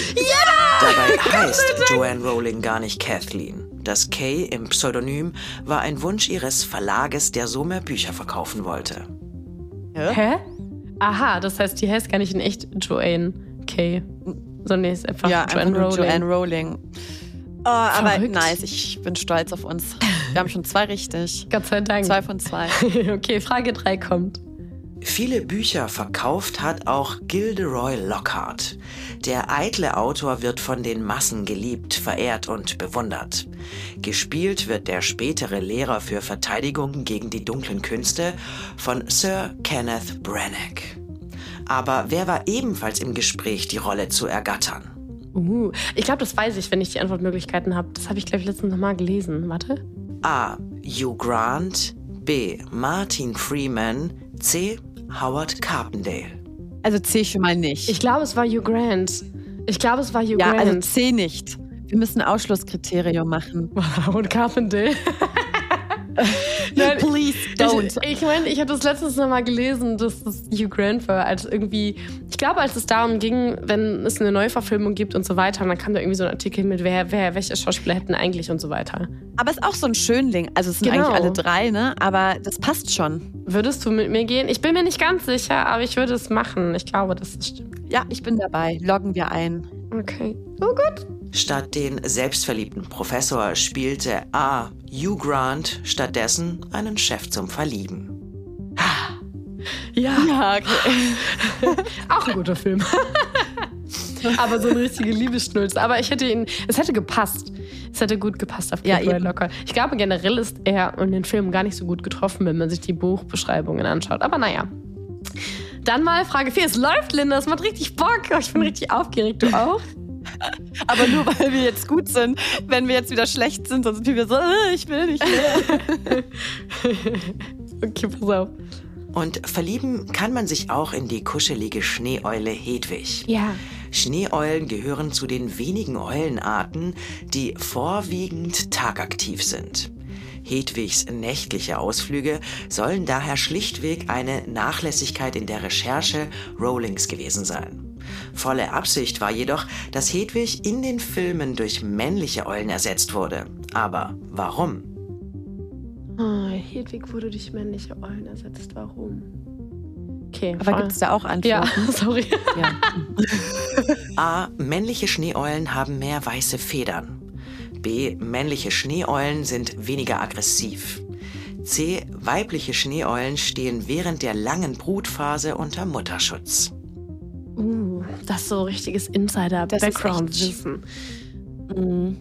Dabei heißt Joanne Rowling gar nicht Kathleen. Das K im Pseudonym war ein Wunsch ihres Verlages, der so mehr Bücher verkaufen wollte. Hä? Aha, das heißt, die heißt gar nicht in echt Joanne K. Sondern die ist einfach ja, Joanne Rowling. Joanne Rowling. Oh, aber Verrückt. nice. Ich bin stolz auf uns. Wir haben schon zwei richtig. Gott sei Dank. Zwei von zwei. okay, Frage 3 kommt. Viele Bücher verkauft hat auch Gilderoy Lockhart. Der eitle Autor wird von den Massen geliebt, verehrt und bewundert. Gespielt wird der spätere Lehrer für Verteidigung gegen die dunklen Künste von Sir Kenneth Branagh. Aber wer war ebenfalls im Gespräch, die Rolle zu ergattern? Uh, ich glaube, das weiß ich, wenn ich die Antwortmöglichkeiten habe. Das habe ich, glaube ich, letztens nochmal gelesen. Warte. A. Hugh Grant, B. Martin Freeman, C. Howard Carpendale. Also C schon mal nicht. Ich glaube, es war Hugh Grant. Ich glaube, es war Hugh ja, also Grant. C nicht. Wir müssen Ausschlusskriterium machen. und Carpendale. Please don't. Ich, meine, ich habe das letztens nochmal gelesen, dass das Hugh Grant war. Als irgendwie, ich glaube, als es darum ging, wenn es eine Neuverfilmung gibt und so weiter, und dann kam da irgendwie so ein Artikel mit, wer, wer, welche Schauspieler hätten eigentlich und so weiter. Aber es ist auch so ein Schönling. Also es sind Genau. eigentlich alle drei, ne? Aber das passt schon. Würdest du mit mir gehen? Ich bin mir nicht ganz sicher, aber ich würde es machen. Ich glaube, dass es stimmt. Ja, ich bin dabei. Loggen wir ein. Okay. Oh gut. Statt den selbstverliebten Professor spielte A. Hugh Grant stattdessen einen Chef zum Verlieben. Ja, Ja, okay. auch ein guter Film. aber so eine richtige Liebesschnulze. Aber ich hätte ihn, es hätte gepasst. Es hätte gut gepasst auf Ja, Gabriel eben. Locker. Ich glaube, generell ist er in den Filmen gar nicht so gut getroffen, wenn man sich die Buchbeschreibungen anschaut. Aber naja. Dann mal Frage 4. Es läuft, Linda. Es macht richtig Bock. Ich bin richtig aufgeregt. Du auch? Aber nur weil wir jetzt gut sind. Wenn wir jetzt wieder schlecht sind, dann sind wir so, äh, ich will nicht mehr. Okay, pass auf. Und verlieben kann man sich auch in die kuschelige Schneeeule Hedwig. Ja. Schneeeulen gehören zu den wenigen Eulenarten, die vorwiegend tagaktiv sind. Hedwigs nächtliche Ausflüge sollen daher schlichtweg eine Nachlässigkeit in der Recherche Rowlings gewesen sein. Volle Absicht war jedoch, dass Hedwig in den Filmen durch männliche Eulen ersetzt wurde. Aber warum? Oh, Hedwig wurde durch männliche Eulen ersetzt. Warum? Okay. Aber gibt es da auch Antworten? Ja, sorry. Ja. A. Männliche Schneeeulen haben mehr weiße Federn. B. Männliche Schneeeulen sind weniger aggressiv. C. Weibliche Schneeeulen stehen während der langen Brutphase unter Mutterschutz. Uh, das ist so richtiges Insider-Background-Wissen. Mhm.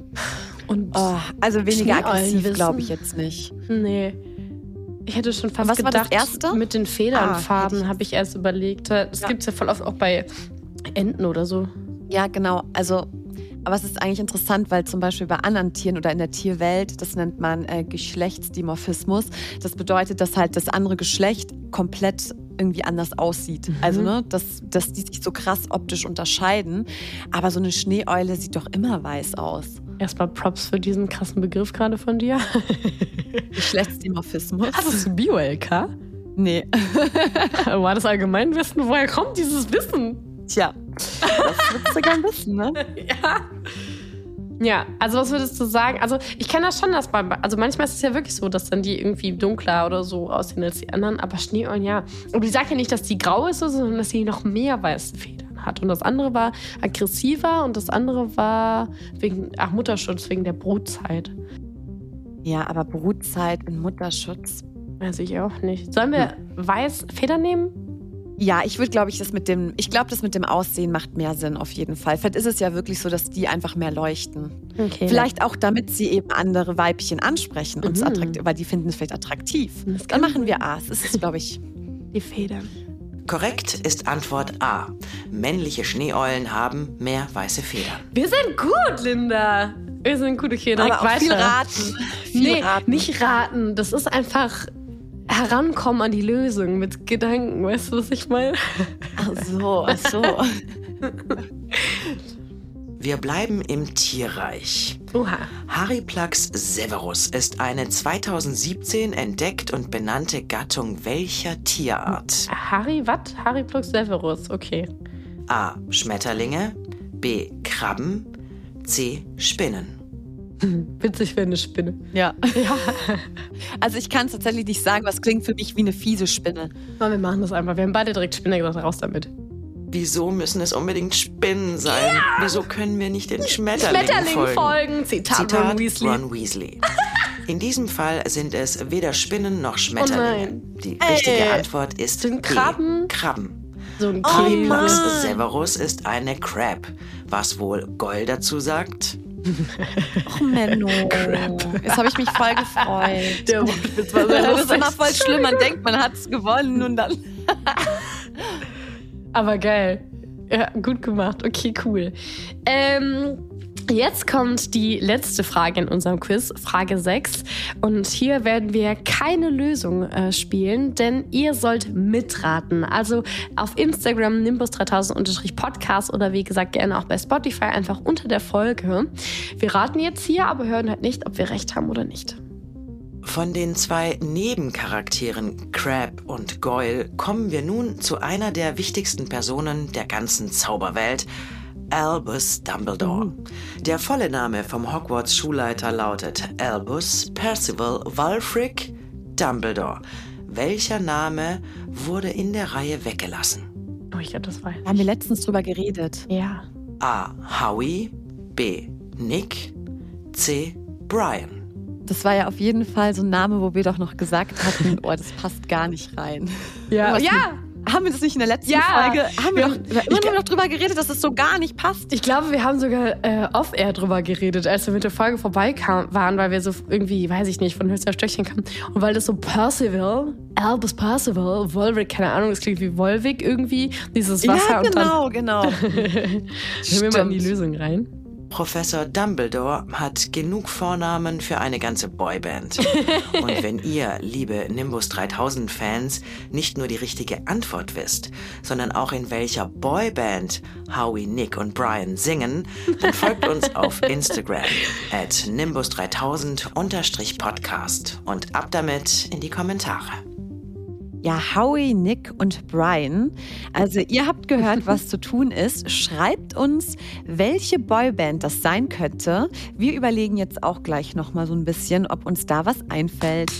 Und Oh, also weniger aggressiv, glaube ich jetzt nicht. nee. Ich hätte schon fast Was war das gedacht, Erste? mit den Ah, Federnfarben ich- habe ich erst überlegt. Das Ja. gibt es ja voll oft auch bei Enten oder so. Ja, genau. Also, aber es ist eigentlich interessant, weil zum Beispiel bei anderen Tieren oder in der Tierwelt, das nennt man äh, Geschlechtsdimorphismus. Das bedeutet, dass halt das andere Geschlecht komplett irgendwie anders aussieht. Also, ne, dass, dass die sich so krass optisch unterscheiden. Aber so eine Schneeeule sieht doch immer weiß aus. Erstmal Props für diesen krassen Begriff gerade von dir. Geschlechtsdimorphismus? Hast du Bio-LK? Nee. War das Allgemeinwissen? Woher kommt dieses Wissen? Tja, das würdest du gern wissen, ne? Ja. Ja, also was würdest du sagen? Also ich kenne das schon, dass bei, also manchmal ist es ja wirklich so, dass dann die irgendwie dunkler oder so aussehen als die anderen, aber Schneeeulen ja. Und ich sage ja nicht, dass die grau ist, sondern dass sie noch mehr weiße Federn hat. Und das andere war aggressiver und das andere war wegen, ach Mutterschutz, wegen der Brutzeit. Ja, aber Brutzeit und Mutterschutz. Weiß ich auch nicht. Sollen wir weiß Federn nehmen? Ja, ich würde, glaube ich, das mit dem, ich glaube, das mit dem Aussehen macht mehr Sinn auf jeden Fall. Vielleicht ist es ja wirklich so, dass die einfach mehr leuchten. Okay. Vielleicht auch, damit sie eben andere Weibchen ansprechen und es Mhm. attraktiv, weil die finden es vielleicht attraktiv. Das Dann kann machen wir A. Das ist, glaube ich. die Federn. Korrekt ist Antwort A. Männliche Schneeeulen haben mehr weiße Federn. Wir sind gut, Linda. Wir sind gut, okay, direkt Aber auch weiter. viel raten. Viel nee, raten. nicht raten. Das ist einfach herankommen an die Lösung mit Gedanken. Weißt du, was ich meine? Ach so, ach so. Wir bleiben im Tierreich. Oha. Hariplax severus ist eine 2017 entdeckt und benannte Gattung welcher Tierart? Harry, was? Harry Plux Severus, okay. A. Schmetterlinge, B. Krabben, C. Spinnen. Witzig wäre eine Spinne. Ja. Also ich kann es tatsächlich nicht sagen, was klingt für mich wie eine fiese Spinne. Aber wir machen das einfach. Wir haben beide direkt Spinne gesagt, raus damit. Wieso müssen es unbedingt Spinnen sein? Wieso können wir nicht den Schmetterlingen Schmetterling folgen? folgen. Zitat, Zitat Ron Weasley. Ron Weasley. In diesem Fall sind es weder Spinnen noch Schmetterlinge. nein. Die richtige Antwort ist Sind. Krabben? Krabben. So ein Hariplax Käse. severus ist eine Crab. Was wohl Goll dazu sagt? Och, Menno. Jetzt habe ich mich voll gefreut. Der Wortwitz war sehr Das ist immer voll schlimm. Man denkt, man hat es gewonnen und dann. Aber geil. Ja, gut gemacht. Okay, cool. Ähm, jetzt kommt die letzte Frage in unserem Quiz, Frage 6. Und hier werden wir keine Lösung äh, spielen, denn ihr sollt mitraten. Also auf Instagram nimbus3000-podcast oder wie gesagt gerne auch bei Spotify einfach unter der Folge. Wir raten jetzt hier, aber hören halt nicht, ob wir recht haben oder nicht. Von den zwei Nebencharakteren Crab und Goyle kommen wir nun zu einer der wichtigsten Personen der ganzen Zauberwelt, Albus Dumbledore. Der volle Name vom Hogwarts-Schulleiter lautet Albus Percival Wulfric Dumbledore. Welcher Name wurde in der Reihe weggelassen? Oh, ich glaube, das war. Haben wir letztens drüber geredet. Ja. A. Howie, B. Nick, C. Brian. Das war ja auf jeden Fall so ein Name, wo wir doch noch gesagt hatten, oh, das passt gar nicht rein. Ja. Ja. Haben wir das nicht in der letzten Ja. Folge? Haben wir, Wir- doch, immer noch drüber geredet, dass es so gar nicht passt. Ich glaube, wir haben sogar äh, off-air drüber geredet, als wir mit der Folge vorbeikam, waren, weil wir so irgendwie, weiß ich nicht, von höchster Stöckchen kamen. Und weil das so Percival, Albus Percival, Volvic, keine Ahnung, das klingt wie Volvic irgendwie, dieses Wasser ja, und dann genau, genau. hören wir mal in die. Lösung rein. Professor Dumbledore hat genug Vornamen für eine ganze Boyband. Und wenn ihr, liebe Nimbus 3000 Fans, nicht nur die richtige Antwort wisst, sondern auch in welcher Boyband Howie, Nick und Brian singen, dann folgt uns auf Instagram at Nimbus 3000 Podcast und ab damit in die Kommentare. Ja, Howie, Nick und Brian. Also ihr habt gehört, was zu tun ist. Schreibt uns, welche Boyband das sein könnte. Wir überlegen jetzt auch gleich noch mal so ein bisschen, ob uns da was einfällt.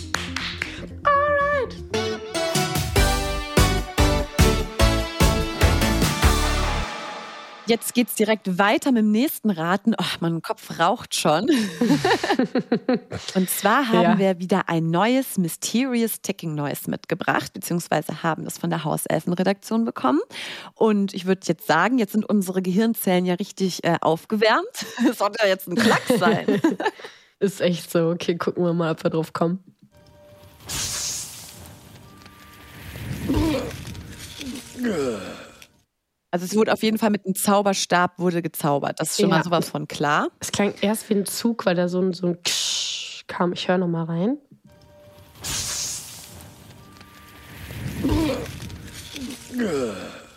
Jetzt geht's direkt weiter mit dem nächsten Raten. Oh, mein Kopf raucht schon. Und zwar haben Ja. wir wieder ein neues Mysterious Ticking Noise mitgebracht, beziehungsweise haben das von der Hauselfenredaktion bekommen. Und ich würde jetzt sagen, jetzt sind unsere Gehirnzellen ja richtig äh, aufgewärmt. Das sollte ja jetzt ein Klack sein. Ist echt so. Okay, gucken wir mal, ob wir drauf kommen. Also es wurde auf jeden Fall mit einem Zauberstab wurde gezaubert. Das ist schon Ja. mal sowas von klar. Es klang erst wie ein Zug, weil da so ein, so ein Ksch kam. Ich höre noch mal rein.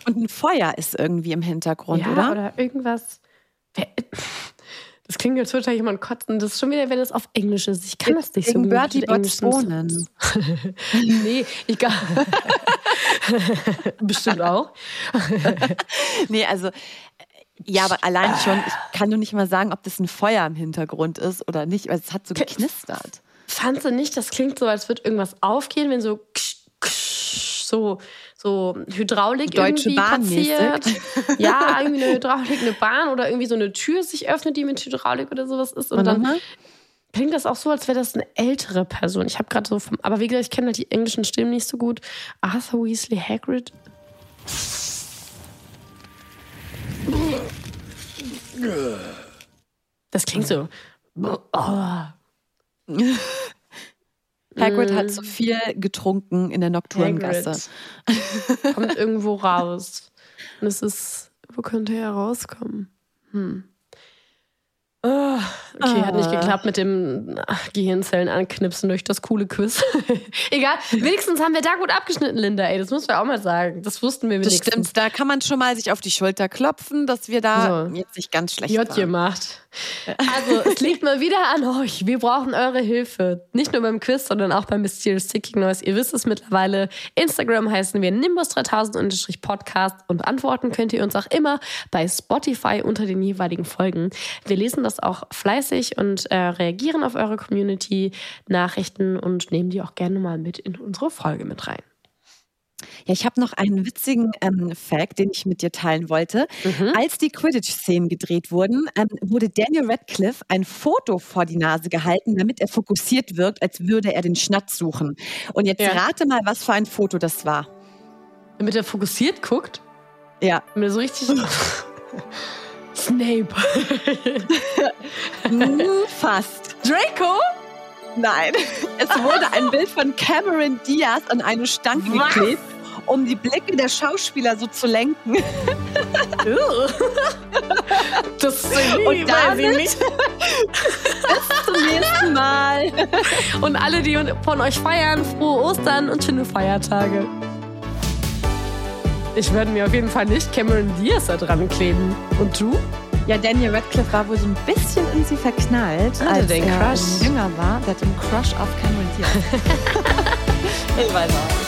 Und ein Feuer ist irgendwie im Hintergrund, ja, oder? oder irgendwas. Das klingt, als würde da jemand kotzen. Das ist schon wieder, wenn es auf Englisch ist. Ich kann das nicht so gut. Bertie Botsbonen. Sounds. nee, ich kann. Bestimmt auch. Nee, also ja, aber allein schon, ich kann nur nicht mal sagen, ob das ein Feuer im Hintergrund ist oder nicht, weil es hat so geknistert. Fandst du nicht, das klingt so, als würde irgendwas aufgehen, wenn so ksch, so, so Hydraulik Deutsche irgendwie Bahn passiert? Ja, irgendwie eine Hydraulik, eine Bahn oder irgendwie so eine Tür sich öffnet, die mit Hydraulik oder sowas ist. Und Und dann nochmal? klingt das auch so, als wäre das eine ältere Person. Ich habe gerade so vom, aber wie gesagt, ich kenne halt die englischen Stimmen nicht so gut. Arthur Weasley Hagrid. Das klingt so. Oh. Hagrid hat so viel getrunken in der Nocturngasse. Kommt irgendwo raus. Und es ist, wo könnte er rauskommen? Hm. Oh, okay, hat nicht Ah. geklappt mit dem ach, Gehirnzellen anknipsen durch das coole Quiz. Egal, wenigstens haben wir da gut abgeschnitten, Linda. Ey, das muss man auch mal sagen. Das wussten wir Das wenigstens. stimmt, da kann man schon mal sich auf die Schulter klopfen, dass wir da So. jetzt nicht ganz schlecht J waren. gemacht. Also, es liegt mal wieder an euch. Wir brauchen eure Hilfe. Nicht nur beim Quiz, sondern auch beim Mysterious Ticking Noise. Ihr wisst es mittlerweile. Instagram heißen wir Nimbus3000-Podcast und antworten könnt ihr uns auch immer bei Spotify unter den jeweiligen Folgen. Wir lesen das auch fleißig und äh, reagieren auf eure Community-Nachrichten und nehmen die auch gerne mal mit in unsere Folge mit rein. Ja, ich habe noch einen witzigen ähm, Fact, den ich mit dir teilen wollte. Mhm. Als die Quidditch-Szenen gedreht wurden, ähm, wurde Daniel Radcliffe ein Foto vor die Nase gehalten, damit er fokussiert wirkt, als würde er den Schnatz suchen. Und jetzt Ja. rate mal, was für ein Foto das war. Damit er fokussiert guckt, Ja, damit er so richtig. Snape. fast. Draco? Nein, es wurde ein Bild von Cameron Diaz an eine Stange Was? geklebt, um die Blicke der Schauspieler so zu lenken. Das Und damit- nicht. Zum nächsten Mal. Und alle, die von euch feiern, frohe Ostern und schöne Feiertage. Ich werde mir auf jeden Fall nicht Cameron Diaz da dran kleben. Und du? Ja, Daniel Radcliffe war wohl so ein bisschen in sie verknallt, Hatte als den er Crush. jünger war. Der hat einen Crush auf Cameron Diaz. ich weiß auch.